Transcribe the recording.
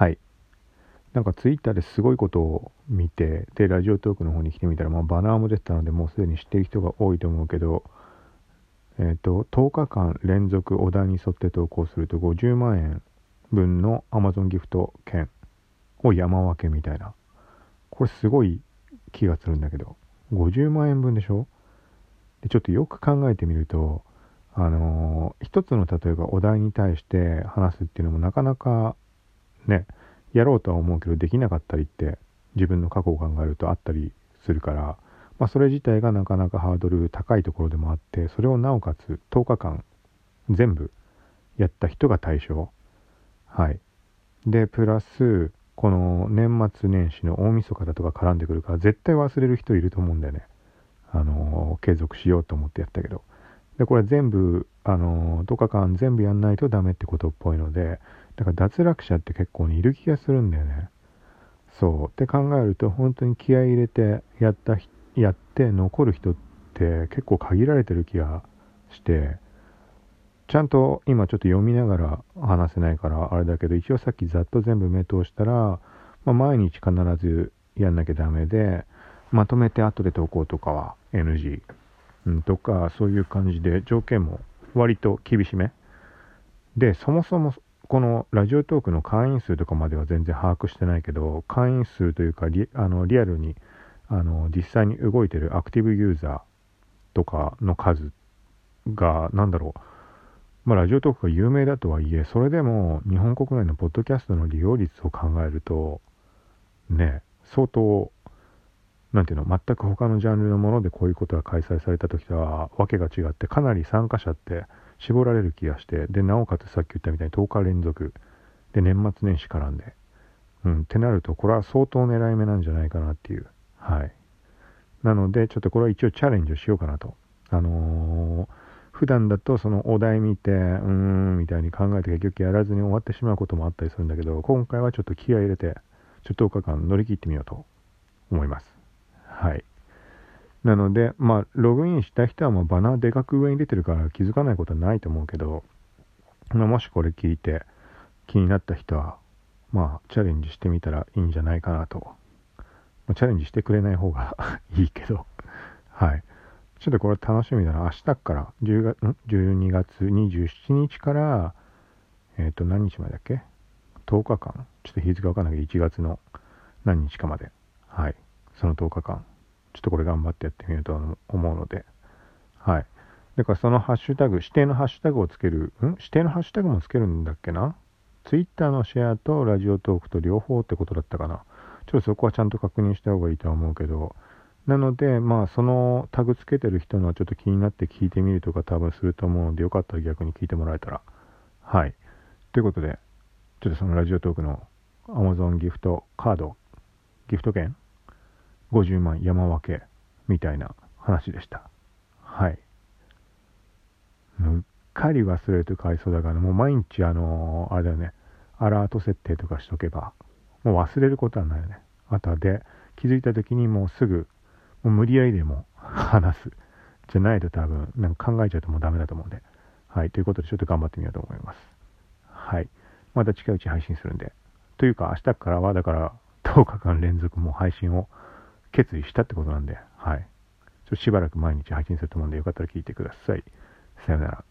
はい。なんかツイッターですごいことを見てでラジオトークの方に来てみたら、まあ、バナーも出てたのでもうすでに知ってる人が多いと思うけどえっ、ー、と10日間連続お題に沿って投稿すると50万円分の Amazon ギフト券を山分けみたいな。これすごい気がするんだけど50万円分でしょ？でちょっとよく考えてみるとあのー、一つの例えばお題に対して話すっていうのもなかなかねやろうとは思うけどできなかったりって自分の過去を考えるとあったりするから、まあ、それ自体がなかなかハードル高いところでもあってそれをなおかつ10日間全部やった人が対象。はい。でプラスこの年末年始の大晦日だとか絡んでくるから絶対忘れる人いると思うんだよね。あの継続しようと思ってやったけど。でこれ全部あの10日間全部やんないとダメってことっぽいのでだから脱落者って結構にいる気がするんだよね。そう。って考えると本当に気合い入れてやったやって残る人って結構限られてる気がしてちゃんと今ちょっと読みながら話せないからあれだけど一応さっきざっと全部目通したら、まあ、毎日必ずやんなきゃダメでまとめて後で投稿とかは NG、うん、とかそういう感じで条件も割と厳しめ。でそもそもこのラジオトークの会員数とかまでは全然把握してないけど会員数というかリあのリアルにあの実際に動いてるアクティブユーザーとかの数が何だろう。まあ、ラジオトークが有名だとはいえ、それでも日本国内のポッドキャストの利用率を考えると、ね、相当なんていうの、全く他のジャンルのものでこういうことが開催された時とはわけが違って、かなり参加者って絞られる気がして、で、なおかつさっき言ったみたいに10日連続、で、年末年始絡んで、うん、ってなると、これは相当狙い目なんじゃないかなっていう。はい。なので、ちょっとこれは一応チャレンジをしようかなと。あのー、普段だとそのお題見て、うーん、みたいに考えて結局やらずに終わってしまうこともあったりするんだけど、今回はちょっと気合い入れて、ちょっと10日間乗り切ってみようと思います。はい。なので、まあ、ログインした人はもうバナーでかく上に出てるから気づかないことはないと思うけど、まあ、もしこれ聞いて気になった人は、まあ、チャレンジしてみたらいいんじゃないかなと。まあ、チャレンジしてくれない方が いいけど、はい。ちょっとこれ楽しみだな。明日から10月、ん ?12 月27日から、えっ、ー、と、何日までだっけ ?10 日間。ちょっと日付わかんないけど、1月の何日かまで。はい。その10日間。ちょっとこれ頑張ってやってみようと思うので、はい。だからそのハッシュタグ、指定のハッシュタグをつける、ん？指定のハッシュタグもつけるんだっけな？ツイッターのシェアとラジオトークと両方ってことだったかな？ちょっとそこはちゃんと確認した方がいいとは思うけど、なので、まあ、そのタグつけてる人のはちょっと気になって聞いてみるとか多分すると思うので、よかったら逆に聞いてもらえたら。はい。ということで、ちょっとそのラジオトークの Amazon ギフトカード、ギフト券50万山分けみたいな話でした。はい。うっかり忘れるとかわいそうだから、もう毎日あのー、あれだよね、アラート設定とかしとけば、もう忘れることはないよね。あとはで、気づいた時にもうすぐ、もう無理やりでも話す。じゃないと多分、なんか考えちゃうともうダメだと思うんで。はい。ということでちょっと頑張ってみようと思います。はい。また近いうち配信するんで。というか明日からはだから10日間連続も配信を決意したってことなんで、はい。ちょっとしばらく毎日配信すると思うんで、よかったら聞いてください。さよなら。